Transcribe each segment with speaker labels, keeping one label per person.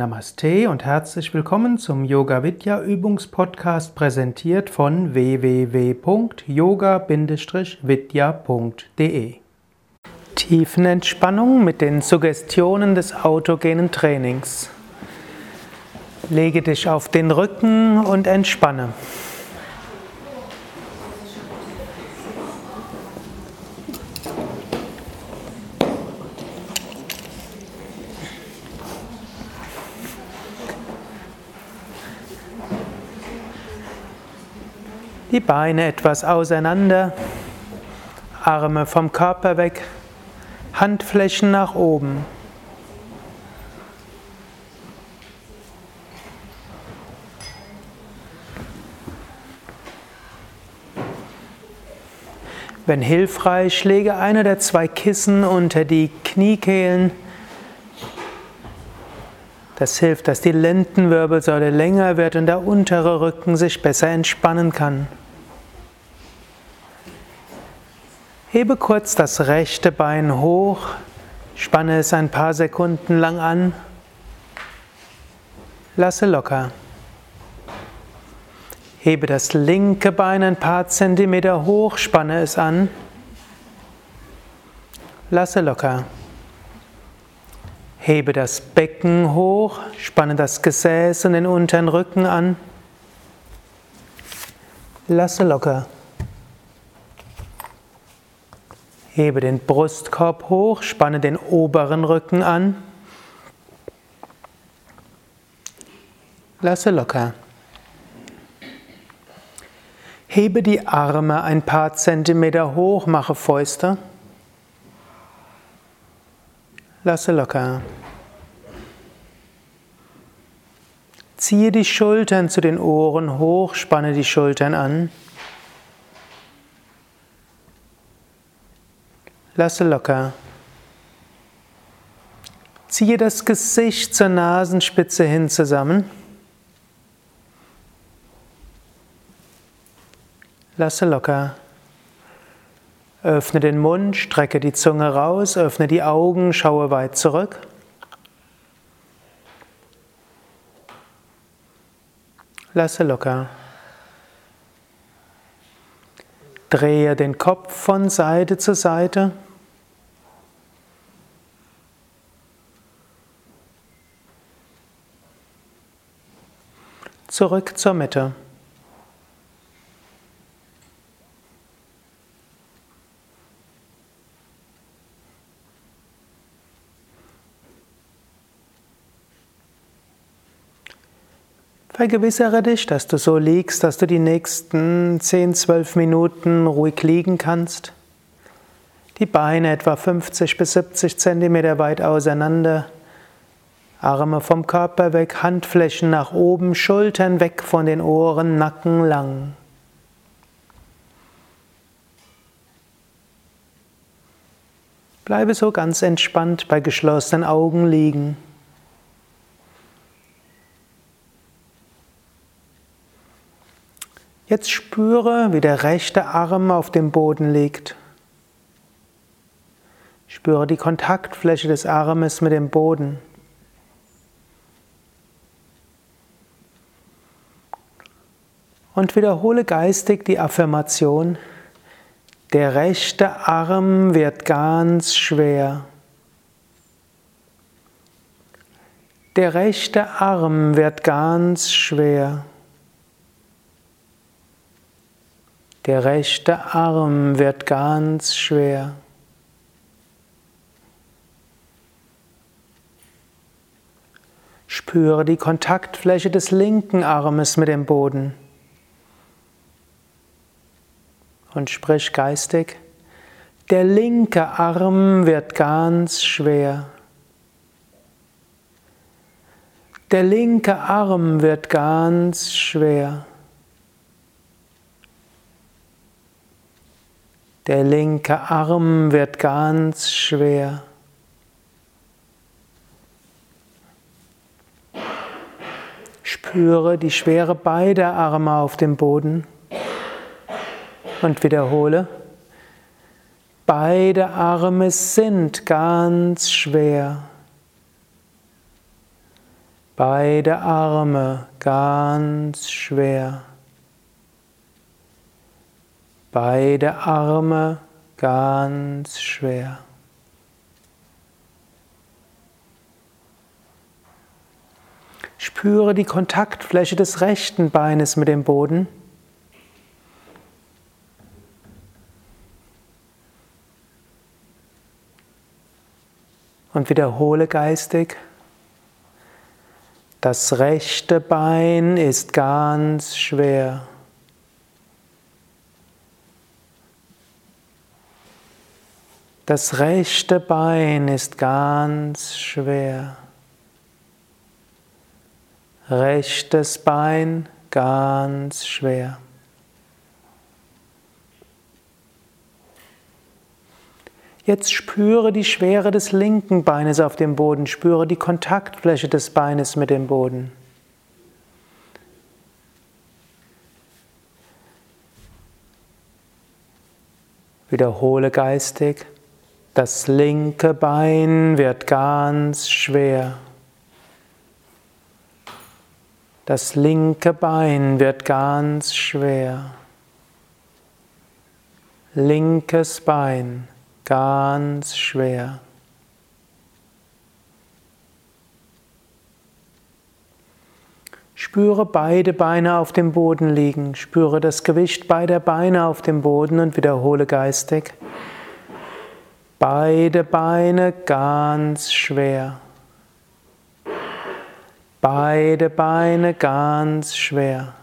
Speaker 1: Namaste und herzlich willkommen zum Yoga Vidya Übungspodcast präsentiert von www.yoga-vidya.de. Tiefenentspannung mit den Suggestionen des autogenen Trainings. Lege dich auf den Rücken und entspanne. Die Beine etwas auseinander, Arme vom Körper weg, Handflächen nach oben. Wenn hilfreich, lege eine der zwei Kissen unter die Kniekehlen. Das hilft, dass die Lendenwirbelsäule länger wird und der untere Rücken sich besser entspannen kann. Hebe kurz das rechte Bein hoch, spanne es ein paar Sekunden lang an, lasse locker. Hebe das linke Bein ein paar Zentimeter hoch, spanne es an, lasse locker. Hebe das Becken hoch, spanne das Gesäß und den unteren Rücken an, lasse locker. Hebe den Brustkorb hoch, spanne den oberen Rücken an. Lasse locker. Hebe die Arme ein paar Zentimeter hoch, mache Fäuste. Lasse locker. Ziehe die Schultern zu den Ohren hoch, spanne die Schultern an. Lasse locker. Ziehe das Gesicht zur Nasenspitze hin zusammen. Lasse locker. Öffne den Mund, strecke die Zunge raus, öffne die Augen, schaue weit zurück. Lasse locker. Drehe den Kopf von Seite zu Seite. Zurück zur Mitte. Vergewissere dich, dass du so liegst, dass du die nächsten 10, 12 Minuten ruhig liegen kannst. Die Beine etwa 50 bis 70 Zentimeter weit auseinander. Arme vom Körper weg, Handflächen nach oben, Schultern weg von den Ohren, Nacken lang. Bleibe so ganz entspannt bei geschlossenen Augen liegen. Jetzt spüre, wie der rechte Arm auf dem Boden liegt. Spüre die Kontaktfläche des Armes mit dem Boden. Und wiederhole geistig die Affirmation, der rechte Arm wird ganz schwer. Der rechte Arm wird ganz schwer. Der rechte Arm wird ganz schwer. Spüre die Kontaktfläche des linken Armes mit dem Boden. Und sprich geistig, der linke Arm wird ganz schwer. Der linke Arm wird ganz schwer. Der linke Arm wird ganz schwer. Spüre die Schwere beider Arme auf dem Boden und wiederhole. Beide Arme sind ganz schwer. Beide Arme ganz schwer. Beide Arme ganz schwer. Spüre die Kontaktfläche des rechten Beines mit dem Boden. Und wiederhole geistig. Das rechte Bein ist ganz schwer. Das rechte Bein ist ganz schwer. Rechtes Bein ganz schwer. Jetzt spüre die Schwere des linken Beines auf dem Boden, spüre die Kontaktfläche des Beines mit dem Boden. Wiederhole geistig, das linke Bein wird ganz schwer. Das linke Bein wird ganz schwer. Linkes Bein ganz schwer. Spüre beide Beine auf dem Boden liegen. Spüre das Gewicht beider Beine auf dem Boden und wiederhole geistig. Beide Beine ganz schwer. Beide Beine ganz schwer.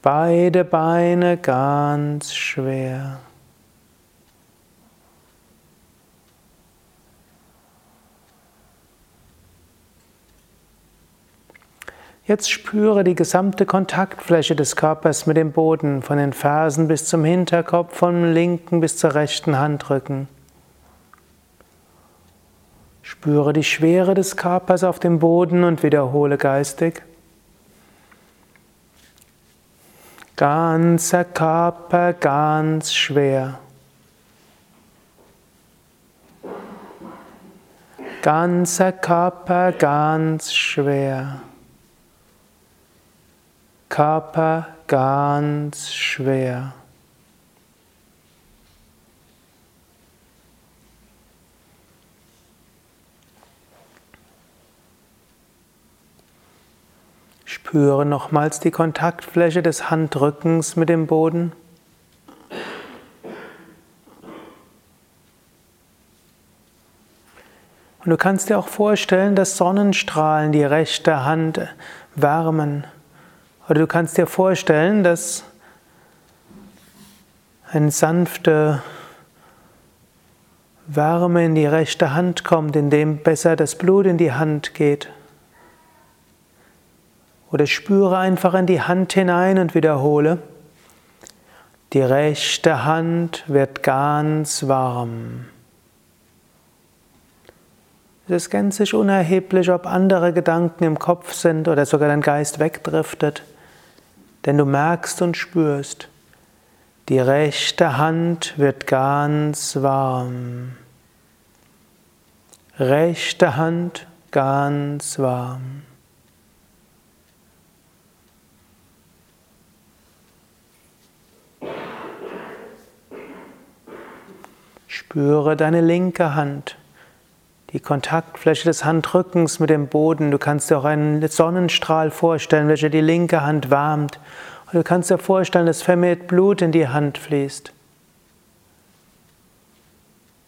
Speaker 1: Beide Beine ganz schwer. Jetzt spüre die gesamte Kontaktfläche des Körpers mit dem Boden, von den Fersen bis zum Hinterkopf, vom linken bis zur rechten Handrücken. Spüre die Schwere des Körpers auf dem Boden und wiederhole geistig. Ganzer Körper ganz schwer. Ganzer Körper ganz schwer. Körper ganz schwer. Spüre nochmals die Kontaktfläche des Handrückens mit dem Boden. Und du kannst dir auch vorstellen, dass Sonnenstrahlen die rechte Hand wärmen. Oder du kannst dir vorstellen, dass eine sanfte Wärme in die rechte Hand kommt, indem besser das Blut in die Hand geht. Oder spüre einfach in die Hand hinein und wiederhole. Die rechte Hand wird ganz warm. Es ist gänzlich unerheblich, ob andere Gedanken im Kopf sind oder sogar dein Geist wegdriftet, denn du merkst und spürst, die rechte Hand wird ganz warm. Rechte Hand ganz warm. Spüre deine linke Hand, die Kontaktfläche des Handrückens mit dem Boden. Du kannst dir auch einen Sonnenstrahl vorstellen, welcher die linke Hand wärmt. Und du kannst dir vorstellen, dass vermehrt Blut in die Hand fließt.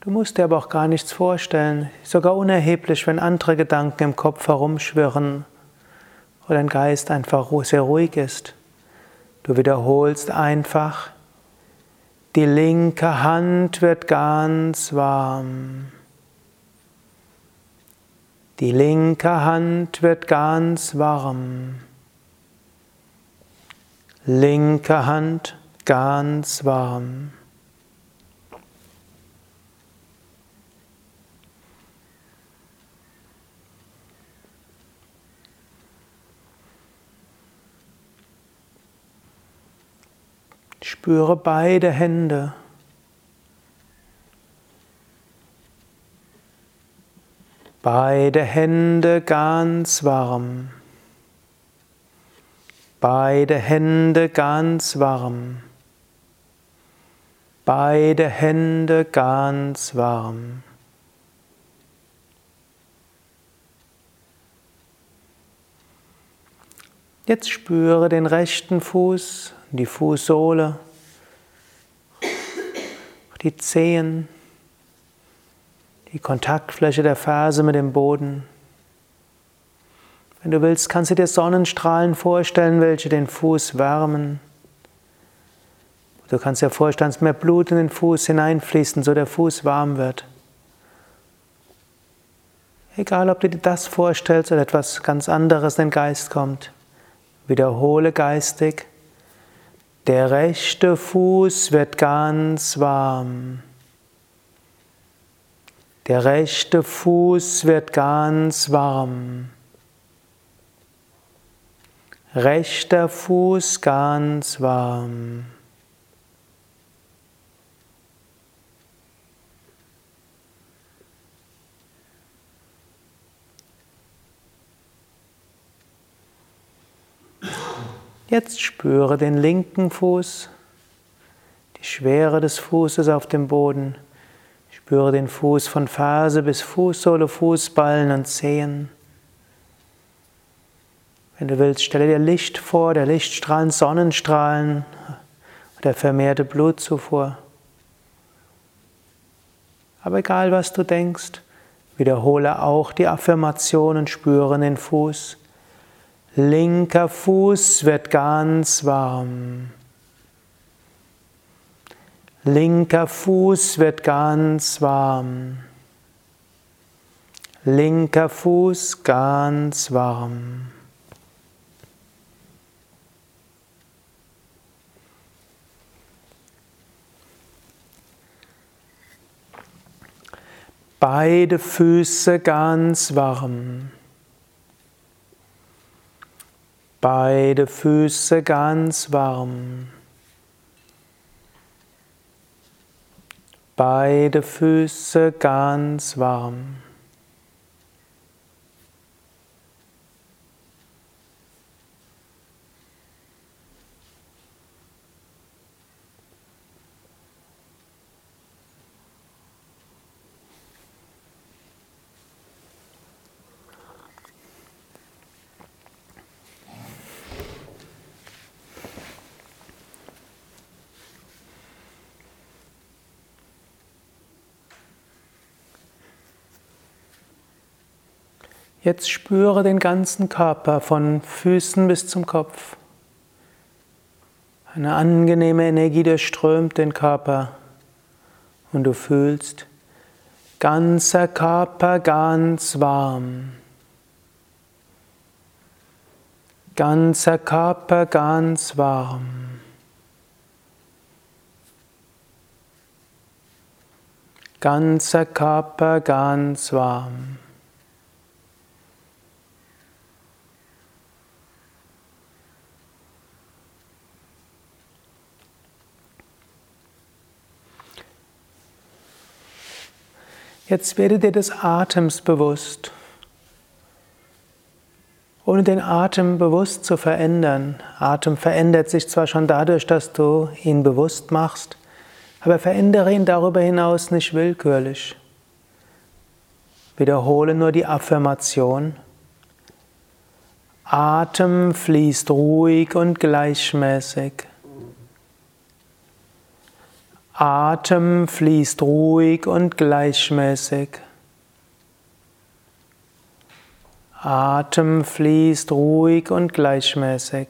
Speaker 1: Du musst dir aber auch gar nichts vorstellen, sogar unerheblich, wenn andere Gedanken im Kopf herumschwirren oder dein Geist einfach sehr ruhig ist. Du wiederholst einfach die linke Hand wird ganz warm. Die linke Hand wird ganz warm. Linke Hand ganz warm. Spüre beide Hände. Beide Hände ganz warm. Beide Hände ganz warm. Beide Hände ganz warm. Jetzt spüre den rechten Fuß, die Fußsohle, die Zehen, die Kontaktfläche der Ferse mit dem Boden. Wenn du willst, kannst du dir Sonnenstrahlen vorstellen, welche den Fuß wärmen. Du kannst dir vorstellen, dass mehr Blut in den Fuß hineinfließt, so der Fuß warm wird. Egal, ob du dir das vorstellst oder etwas ganz anderes in den Geist kommt. Wiederhole geistig. Der rechte Fuß wird ganz warm. Der rechte Fuß wird ganz warm. Rechter Fuß ganz warm. Jetzt spüre den linken Fuß, die Schwere des Fußes auf dem Boden. Spüre den Fuß von Ferse bis Fußsohle, Fußballen und Zehen. Wenn du willst, stelle dir Licht vor, der Lichtstrahlen, Sonnenstrahlen oder vermehrte Blutzufuhr. Aber egal, was du denkst, wiederhole auch die Affirmation und spüre den Fuß. Linker Fuß wird ganz warm. Linker Fuß wird ganz warm. Linker Fuß ganz warm. Beide Füße ganz warm. Beide Füße ganz warm. Beide Füße ganz warm. Jetzt spüre den ganzen Körper von Füßen bis zum Kopf. Eine angenehme Energie durchströmt den Körper und du fühlst ganzer Körper ganz warm. Ganzer Körper ganz warm. Ganzer Körper ganz warm. Jetzt werde dir des Atems bewusst. Ohne den Atem bewusst zu verändern. Atem verändert sich zwar schon dadurch, dass du ihn bewusst machst, aber verändere ihn darüber hinaus nicht willkürlich. Wiederhole nur die Affirmation. Atem fließt ruhig und gleichmäßig. Atem fließt ruhig und gleichmäßig. Atem fließt ruhig und gleichmäßig.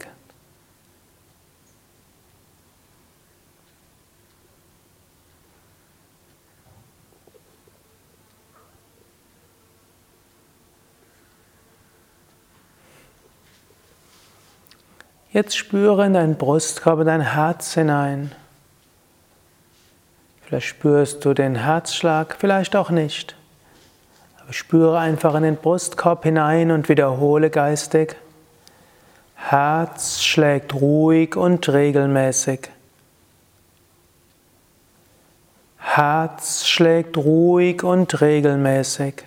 Speaker 1: Jetzt spüre in deinen Brustkorb, in dein Herz hinein. Vielleicht spürst du den Herzschlag, vielleicht auch nicht. Aber spüre einfach in den Brustkorb hinein und wiederhole geistig. Herz schlägt ruhig und regelmäßig. Herz schlägt ruhig und regelmäßig.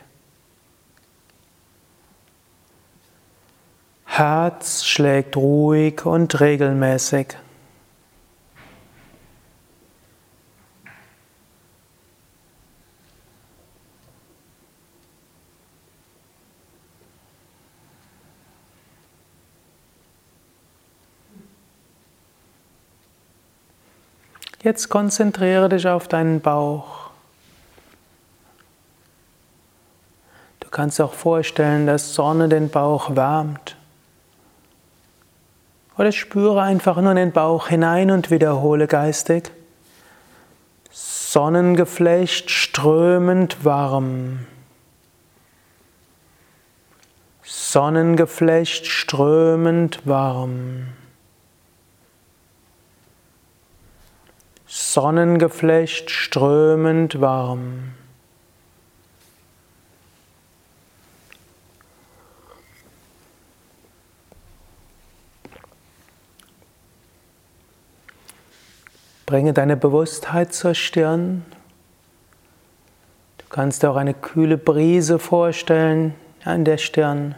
Speaker 1: Herz schlägt ruhig und regelmäßig. Jetzt konzentriere dich auf deinen Bauch. Du kannst auch vorstellen, dass Sonne den Bauch wärmt. Oder spüre einfach nur in den Bauch hinein und wiederhole geistig. Sonnengeflecht strömend warm. Sonnengeflecht strömend warm. Sonnengeflecht strömend warm. Bringe deine Bewusstheit zur Stirn. Du kannst dir auch eine kühle Brise vorstellen an der Stirn.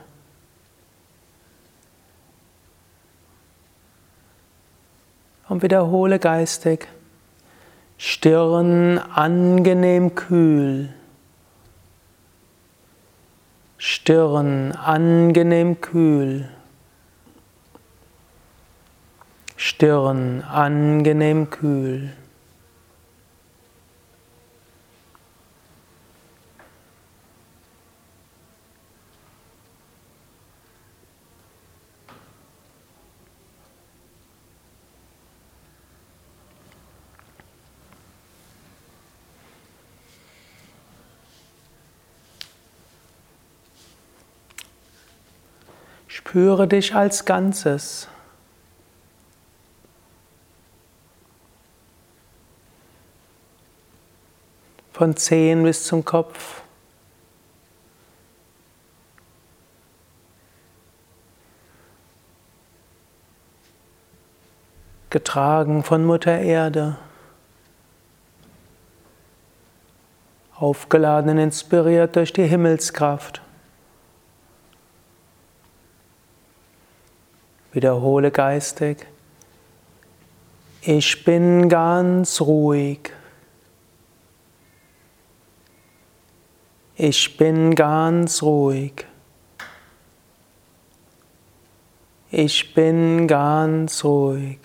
Speaker 1: Und wiederhole geistig. Stirn angenehm kühl. Stirn angenehm kühl. Stirn angenehm kühl. Spüre dich als Ganzes. von Zehen bis zum Kopf. Getragen von Mutter Erde. Aufgeladen und inspiriert durch die Himmelskraft. Wiederhole geistig. Ich bin ganz ruhig. Ich bin ganz ruhig. Ich bin ganz ruhig.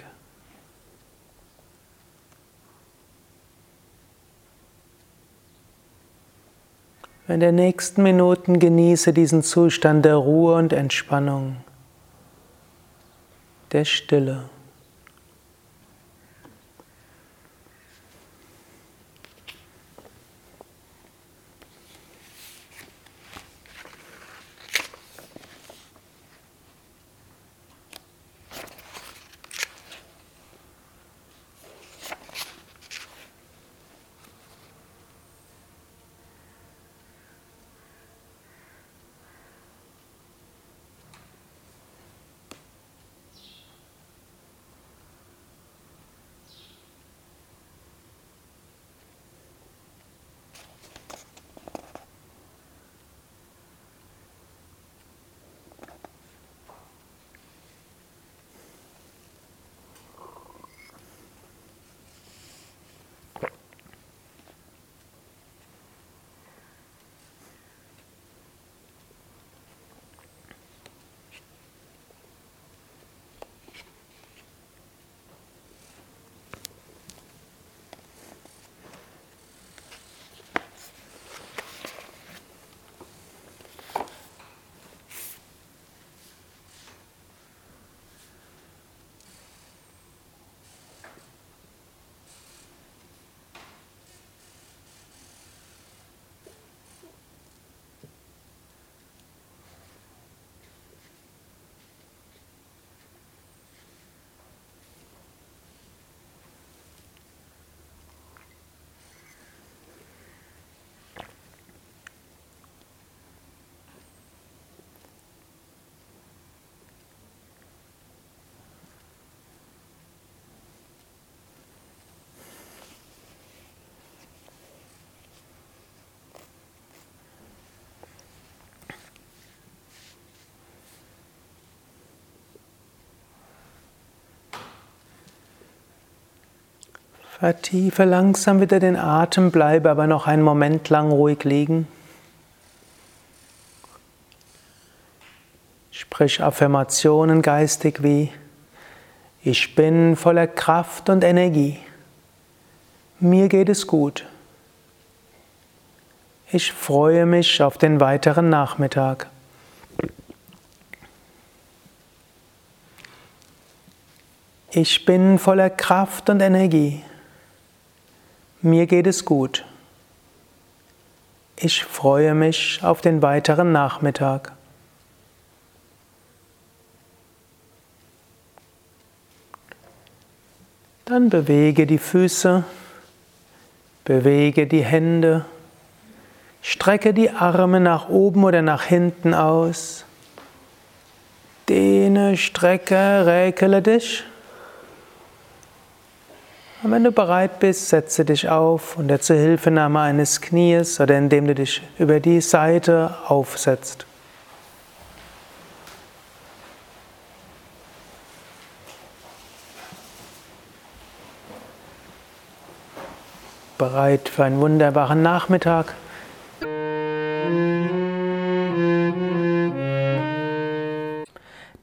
Speaker 1: In den nächsten Minuten genieße diesen Zustand der Ruhe und Entspannung, der Stille. Vertiefe langsam wieder den Atem, bleibe aber noch einen Moment lang ruhig liegen. Sprich Affirmationen geistig wie Ich bin voller Kraft und Energie. Mir geht es gut. Ich freue mich auf den weiteren Nachmittag. Ich bin voller Kraft und Energie. Mir geht es gut. Ich freue mich auf den weiteren Nachmittag. Dann bewege die Füße, bewege die Hände, strecke die Arme nach oben oder nach hinten aus. Dehne, strecke, räkele dich. Und wenn du bereit bist, setze dich auf unter Zuhilfenahme eines Knies oder indem du dich über die Seite aufsetzt. Bereit für einen wunderbaren Nachmittag.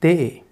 Speaker 1: 对。